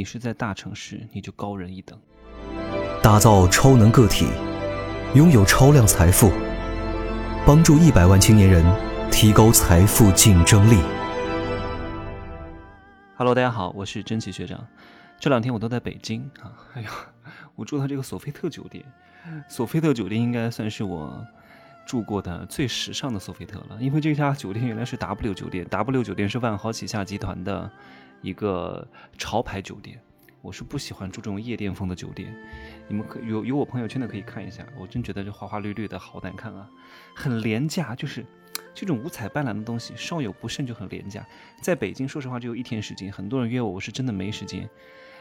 你是在大城市，你就高人一等。打造超能个体，拥有超量财富，帮助一百万青年人提高财富竞争力。Hello，大家好，我是真奇学长。这两天我都在北京啊，哎呀，我住的这个索菲特酒店，索菲特酒店应该算是我住过的最时尚的索菲特了，因为这家酒店原来是 W 酒店，W 酒店是万豪旗下集团的一个潮牌酒店。我是不喜欢住这种夜店风的酒店，你们可有有我朋友圈的可以看一下，我真觉得这花花绿绿的好难看啊，很廉价，就是这种五彩斑斓的东西，稍有不慎就很廉价。在北京，说实话只有一天时间，很多人约我，我是真的没时间。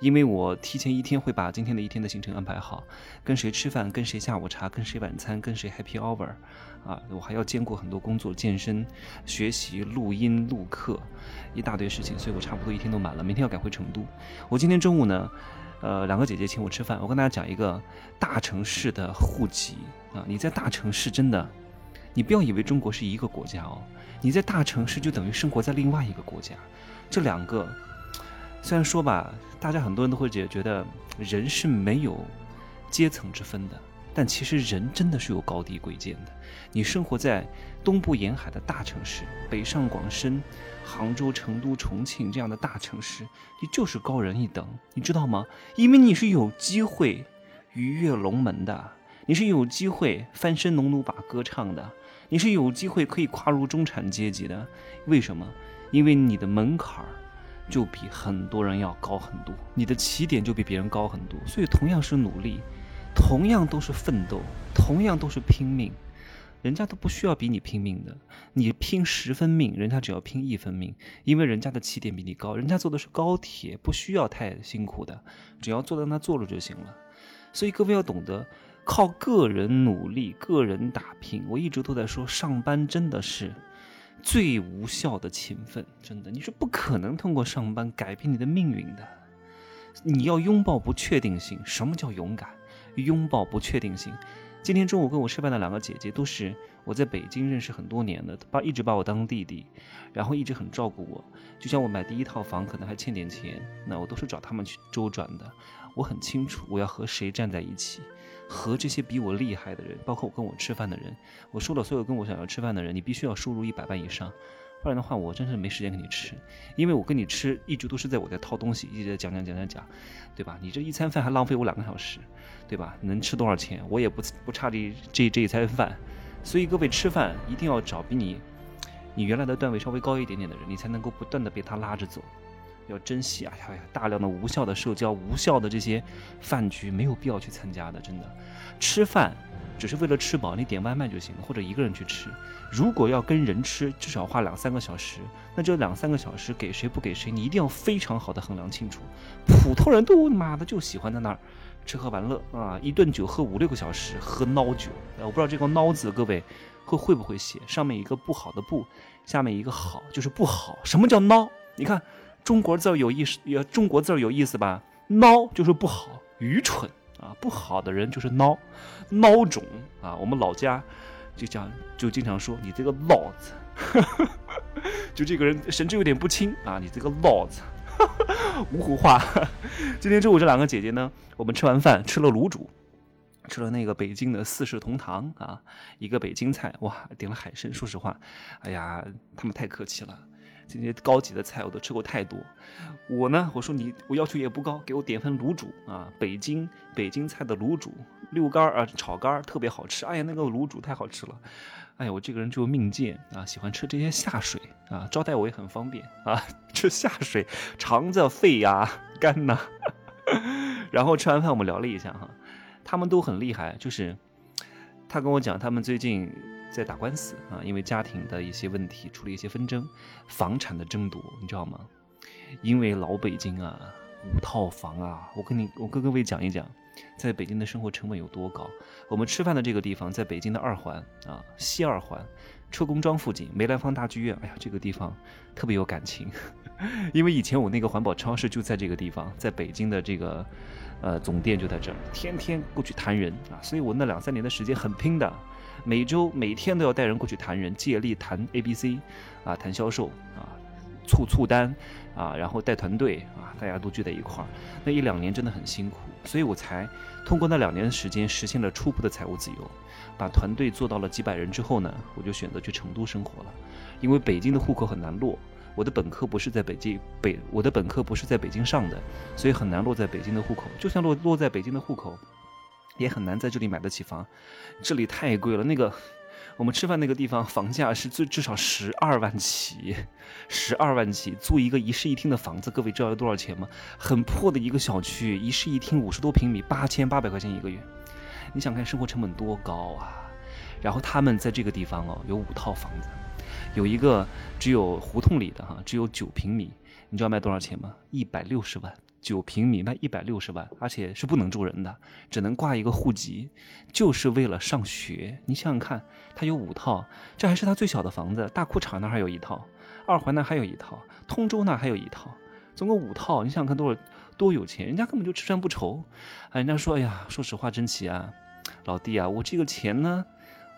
因为我提前一天会把今天的一天的行程安排好，跟谁吃饭，跟谁下午茶，跟谁晚餐，跟谁 happy hour，啊，我还要兼顾很多工作、健身、学习、录音、录课，一大堆事情，所以我差不多一天都满了。明天要赶回成都。我今天中午呢，呃，两个姐姐请我吃饭。我跟大家讲一个大城市的户籍啊，你在大城市真的，你不要以为中国是一个国家哦，你在大城市就等于生活在另外一个国家，这两个。虽然说吧，大家很多人都会觉觉得人是没有阶层之分的，但其实人真的是有高低贵贱的。你生活在东部沿海的大城市，北上广深、杭州、成都、重庆这样的大城市，你就是高人一等，你知道吗？因为你是有机会鱼跃龙门的，你是有机会翻身农奴把歌唱的，你是有机会可以跨入中产阶级的。为什么？因为你的门槛儿。就比很多人要高很多，你的起点就比别人高很多，所以同样是努力，同样都是奋斗，同样都是拼命，人家都不需要比你拼命的，你拼十分命，人家只要拼一分命，因为人家的起点比你高，人家坐的是高铁，不需要太辛苦的，只要坐在那坐着就行了。所以各位要懂得靠个人努力，个人打拼。我一直都在说，上班真的是。最无效的勤奋，真的，你是不可能通过上班改变你的命运的。你要拥抱不确定性。什么叫勇敢？拥抱不确定性。今天中午跟我吃饭的两个姐姐，都是我在北京认识很多年的，把一直把我当弟弟，然后一直很照顾我。就像我买第一套房，可能还欠点钱，那我都是找他们去周转的。我很清楚我要和谁站在一起。和这些比我厉害的人，包括我跟我吃饭的人，我说了，所有跟我想要吃饭的人，你必须要收入一百万以上，不然的话，我真是没时间跟你吃。因为我跟你吃，一直都是在我在掏东西，一直在讲讲讲讲讲，对吧？你这一餐饭还浪费我两个小时，对吧？能吃多少钱？我也不不差这这这一餐饭，所以各位吃饭一定要找比你你原来的段位稍微高一点点的人，你才能够不断的被他拉着走。要珍惜啊！呀呀，大量的无效的社交、无效的这些饭局，没有必要去参加的。真的，吃饭只是为了吃饱，你点外卖就行了，或者一个人去吃。如果要跟人吃，至少花两三个小时。那这两三个小时给谁不给谁，你一定要非常好的衡量清楚。普通人都妈的就喜欢在那儿吃喝玩乐啊，一顿酒喝五六个小时，喝孬酒。我不知道这个孬字各位会会不会写？上面一个不好的不，下面一个好，就是不好。什么叫孬？你看。中国字有意思，也中国字有意思吧？孬就是不好，愚蠢啊！不好的人就是孬，孬种啊！我们老家就讲，就经常说你这个老子，就这个人神志有点不清啊！你这个老子，芜湖话。今天中午这两个姐姐呢，我们吃完饭吃了卤煮，吃了那个北京的四世同堂啊，一个北京菜哇，点了海参。说实话，哎呀，他们太客气了。这些高级的菜我都吃过太多，我呢，我说你我要求也不高，给我点份卤煮啊，北京北京菜的卤煮，溜干儿啊，炒肝特别好吃。哎呀，那个卤煮太好吃了。哎呀，我这个人就命贱啊，喜欢吃这些下水啊，招待我也很方便啊，吃下水，肠子、肺呀、肝呐。然后吃完饭我们聊了一下哈，他们都很厉害，就是他跟我讲他们最近。在打官司啊，因为家庭的一些问题，出了一些纷争，房产的争夺，你知道吗？因为老北京啊，五套房啊，我跟你，我跟各位讲一讲，在北京的生活成本有多高。我们吃饭的这个地方，在北京的二环啊，西二环，车公庄附近，梅兰芳大剧院。哎呀，这个地方特别有感情，因为以前我那个环保超市就在这个地方，在北京的这个呃总店就在这儿，天天过去谈人啊，所以我那两三年的时间很拼的。每周每天都要带人过去谈人，借力谈 A、B、C，啊，谈销售啊，促促单啊，然后带团队啊，大家都聚在一块儿，那一两年真的很辛苦，所以我才通过那两年的时间实现了初步的财务自由，把团队做到了几百人之后呢，我就选择去成都生活了，因为北京的户口很难落。我的本科不是在北京北，我的本科不是在北京上的，所以很难落在北京的户口。就算落落在北京的户口，也很难在这里买得起房，这里太贵了。那个我们吃饭那个地方，房价是最至少十二万起，十二万起租一个一室一厅的房子，各位知道要多少钱吗？很破的一个小区，一室一厅五十多平米，八千八百块钱一个月。你想看生活成本多高啊？然后他们在这个地方哦，有五套房子。有一个只有胡同里的哈，只有九平米，你知道卖多少钱吗？一百六十万，九平米卖一百六十万，而且是不能住人的，只能挂一个户籍，就是为了上学。你想想看，他有五套，这还是他最小的房子。大裤衩那还有一套，二环那还有一套，通州那还有一套，总共五套。你想想看多少多有钱，人家根本就吃穿不愁。哎，人家说，哎呀，说实话，真奇啊，老弟啊，我这个钱呢？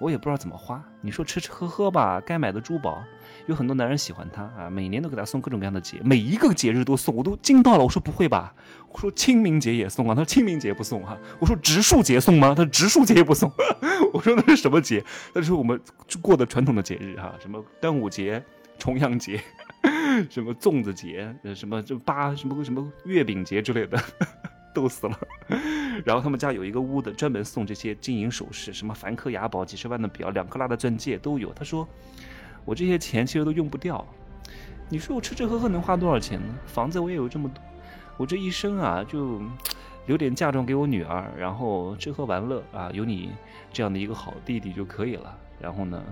我也不知道怎么花。你说吃吃喝喝吧，该买的珠宝，有很多男人喜欢他啊，每年都给他送各种各样的节，每一个节日都送，我都惊到了。我说不会吧？我说清明节也送啊？他说清明节不送哈。我说植树节送吗？他说植树节也不送。我说那是什么节？那是我们过的传统的节日哈，什么端午节、重阳节，什么粽子节，什么这八什么什么月饼节之类的。逗死了，然后他们家有一个屋子专门送这些金银首饰，什么梵克雅宝、几十万的表、两克拉的钻戒都有。他说：“我这些钱其实都用不掉，你说我吃吃喝喝能花多少钱呢？房子我也有这么多，我这一生啊就留点嫁妆给我女儿，然后吃喝玩乐啊，有你这样的一个好弟弟就可以了。”然后呢，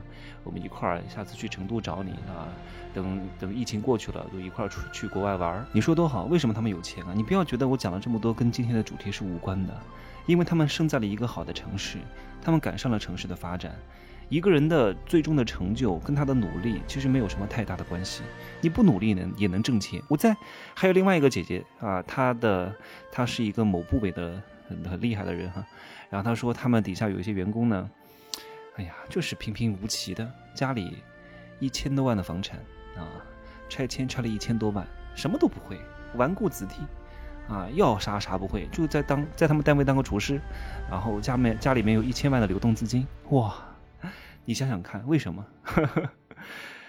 我们一块儿下次去成都找你啊。等等疫情过去了，就一块儿出去国外玩。你说多好？为什么他们有钱啊？你不要觉得我讲了这么多跟今天的主题是无关的，因为他们生在了一个好的城市，他们赶上了城市的发展。一个人的最终的成就跟他的努力其实没有什么太大的关系。你不努力呢也能挣钱。我在还有另外一个姐姐啊，她的她是一个某部委的很很厉害的人哈。然后她说他们底下有一些员工呢。哎呀，就是平平无奇的家里，一千多万的房产啊，拆迁拆了一千多万，什么都不会，纨绔子弟啊，要啥啥不会，就在当在他们单位当个厨师，然后家面家里面有一千万的流动资金，哇，你想想看，为什么？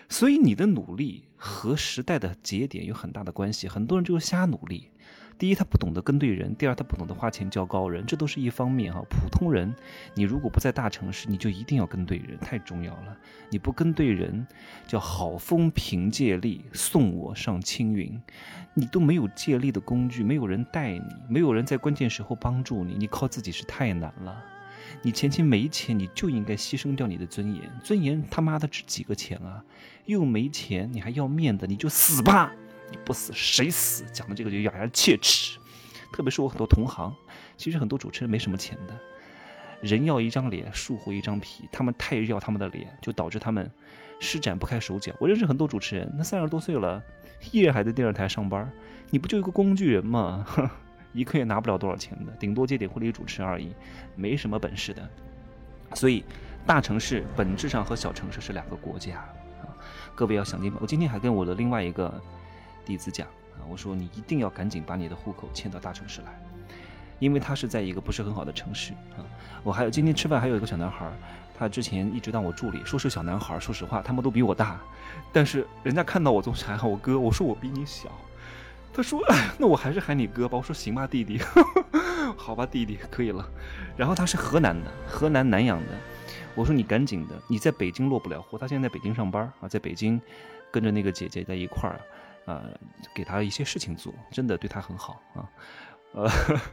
所以你的努力和时代的节点有很大的关系，很多人就是瞎努力。第一，他不懂得跟对人；第二，他不懂得花钱交高人，这都是一方面哈。普通人，你如果不在大城市，你就一定要跟对人，太重要了。你不跟对人，叫好风凭借力，送我上青云。你都没有借力的工具，没有人带你，没有人在关键时候帮助你，你靠自己是太难了。你前期没钱，你就应该牺牲掉你的尊严。尊严他妈的值几个钱啊？又没钱，你还要面子，你就死吧。你不死谁死？讲的这个就咬牙切齿。特别是我很多同行，其实很多主持人没什么钱的，人要一张脸，树活一张皮。他们太要他们的脸，就导致他们施展不开手脚。我认识很多主持人，那三十多岁了，依然还在电视台上班。你不就一个工具人吗？一个月拿不了多少钱的，顶多接点婚礼主持而已，没什么本事的。所以，大城市本质上和小城市是两个国家啊！各位要想明白。我今天还跟我的另外一个。弟子讲啊，我说你一定要赶紧把你的户口迁到大城市来，因为他是在一个不是很好的城市啊。我还有今天吃饭还有一个小男孩，他之前一直当我助理，说是小男孩，说实话他们都比我大，但是人家看到我总是喊我哥，我说我比你小，他说哎 那我还是喊你哥吧，我说行吧弟弟，好吧弟弟可以了。然后他是河南的，河南南阳的，我说你赶紧的，你在北京落不了户，他现在在北京上班啊，在北京跟着那个姐姐在一块儿。呃，给他一些事情做，真的对他很好啊。呃，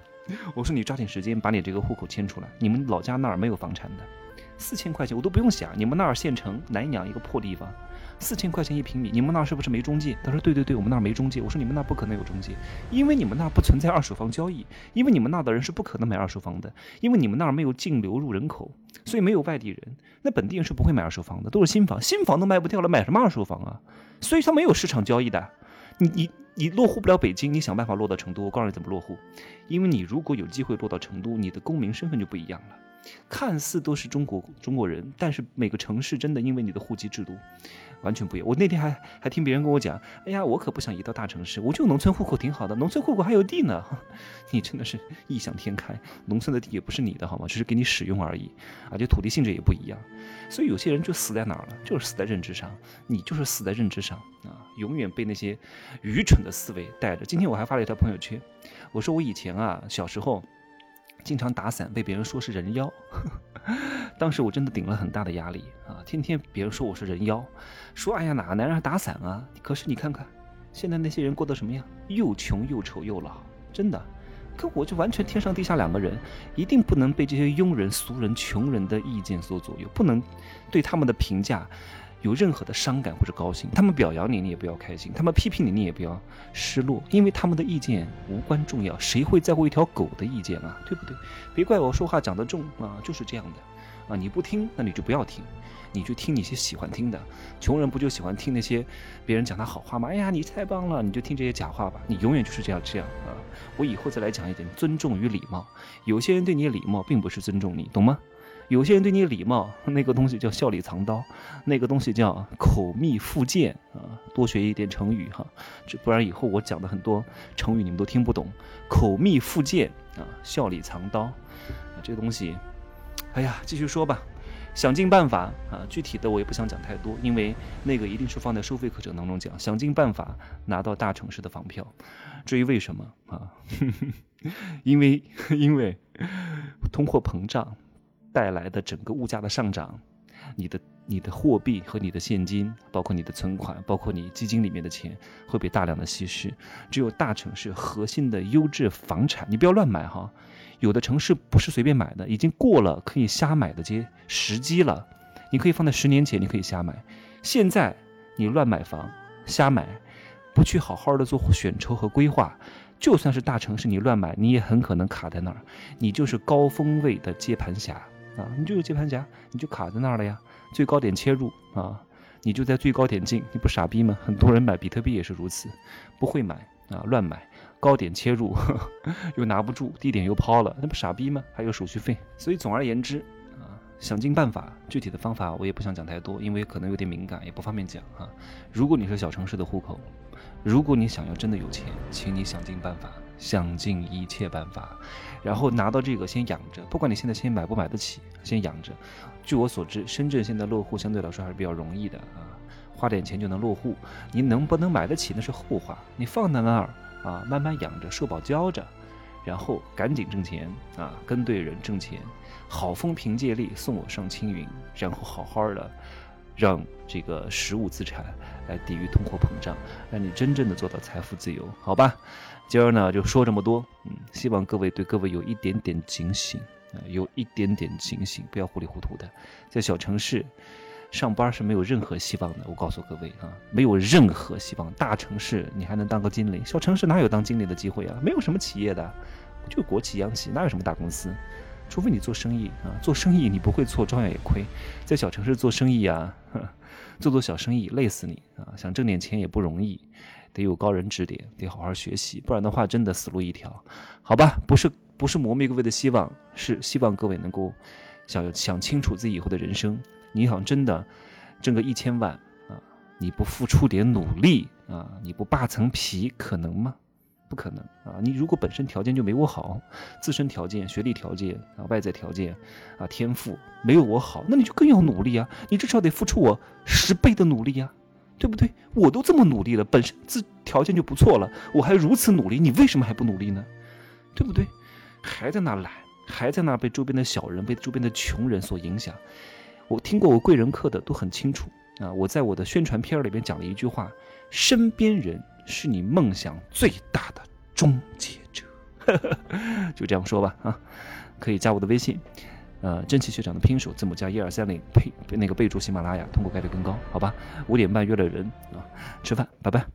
我说你抓紧时间把你这个户口迁出来。你们老家那儿没有房产的，四千块钱我都不用想。你们那儿县城南阳一个破地方，四千块钱一平米，你们那是不是没中介？他说对对对，我们那儿没中介。我说你们那不可能有中介，因为你们那不存在二手房交易，因为你们那的人是不可能买二手房的，因为你们那儿没有净流入人口，所以没有外地人，那本地人是不会买二手房的，都是新房，新房都卖不掉了，买什么二手房啊？所以他没有市场交易的。你你你落户不了北京，你想办法落到成都。我告诉你怎么落户，因为你如果有机会落到成都，你的公民身份就不一样了。看似都是中国中国人，但是每个城市真的因为你的户籍制度完全不一样。我那天还还听别人跟我讲，哎呀，我可不想移到大城市，我就农村户口挺好的，农村户口还有地呢。你真的是异想天开，农村的地也不是你的好吗？只是给你使用而已，而且土地性质也不一样。所以有些人就死在哪儿了，就是死在认知上。你就是死在认知上啊，永远被那些愚蠢的思维带着。今天我还发了一条朋友圈，我说我以前啊小时候。经常打伞，被别人说是人妖，当时我真的顶了很大的压力啊！天天别人说我是人妖，说哎呀哪个男人还打伞啊？可是你看看，现在那些人过得什么样？又穷又丑又老，真的，跟我就完全天上地下两个人，一定不能被这些庸人、俗人、穷人的意见所左右，不能对他们的评价。有任何的伤感或者高兴，他们表扬你，你也不要开心；他们批评你，你也不要失落，因为他们的意见无关重要。谁会在乎一条狗的意见啊？对不对？别怪我说话讲得重啊，就是这样的啊！你不听，那你就不要听，你就听你些喜欢听的。穷人不就喜欢听那些别人讲他好话吗？哎呀，你太棒了，你就听这些假话吧。你永远就是这样这样啊！我以后再来讲一点尊重与礼貌。有些人对你礼貌，并不是尊重你，懂吗？有些人对你礼貌，那个东西叫笑里藏刀，那个东西叫口蜜腹剑啊！多学一点成语哈，这不然以后我讲的很多成语你们都听不懂。口蜜腹剑啊，笑里藏刀，这个东西，哎呀，继续说吧，想尽办法啊！具体的我也不想讲太多，因为那个一定是放在收费课程当中讲。想尽办法拿到大城市的房票，至于为什么啊？因为因为通货膨胀。带来的整个物价的上涨，你的你的货币和你的现金，包括你的存款，包括你基金里面的钱，会被大量的稀释。只有大城市核心的优质房产，你不要乱买哈。有的城市不是随便买的，已经过了可以瞎买的阶时机了。你可以放在十年前，你可以瞎买。现在你乱买房、瞎买，不去好好的做选筹和规划。就算是大城市，你乱买，你也很可能卡在那儿。你就是高峰位的接盘侠。啊，你就是接盘侠，你就卡在那儿了呀。最高点切入啊，你就在最高点进，你不傻逼吗？很多人买比特币也是如此，不会买啊，乱买，高点切入 又拿不住，低点又抛了，那不傻逼吗？还有手续费。所以总而言之啊，想尽办法，具体的方法我也不想讲太多，因为可能有点敏感，也不方便讲啊。如果你是小城市的户口，如果你想要真的有钱，请你想尽办法。想尽一切办法，然后拿到这个先养着，不管你现在先买不买得起，先养着。据我所知，深圳现在落户相对来说还是比较容易的啊，花点钱就能落户。你能不能买得起那是后话，你放在那儿啊，慢慢养着，社保交着，然后赶紧挣钱啊，跟对人挣钱，好风凭借力送我上青云，然后好好的。让这个实物资产来抵御通货膨胀，让你真正的做到财富自由，好吧？今儿呢就说这么多，嗯，希望各位对各位有一点点警醒啊，有一点点警醒，不要糊里糊涂的。在小城市上班是没有任何希望的，我告诉各位啊，没有任何希望。大城市你还能当个经理，小城市哪有当经理的机会啊？没有什么企业的，就国企央企，哪有什么大公司？除非你做生意啊，做生意你不会错，照样也亏。在小城市做生意啊，做做小生意累死你啊！想挣点钱也不容易，得有高人指点，得好好学习，不然的话真的死路一条。好吧，不是不是磨灭各位的希望，是希望各位能够想想清楚自己以后的人生。你想真的挣个一千万啊，你不付出点努力啊，你不扒层皮，可能吗？不可能啊！你如果本身条件就没我好，自身条件、学历条件啊、外在条件啊、天赋没有我好，那你就更要努力啊！你至少得付出我十倍的努力呀，对不对？我都这么努力了，本身自条件就不错了，我还如此努力，你为什么还不努力呢？对不对？还在那懒，还在那被周边的小人、被周边的穷人所影响。我听过我贵人课的都很清楚啊！我在我的宣传片里边讲了一句话：身边人。是你梦想最大的终结者，就这样说吧啊，可以加我的微信，呃，真奇学长的拼手字母加一二三零，呸那个备注喜马拉雅，通过概率更高，好吧？五点半约了人啊，吃饭，拜拜。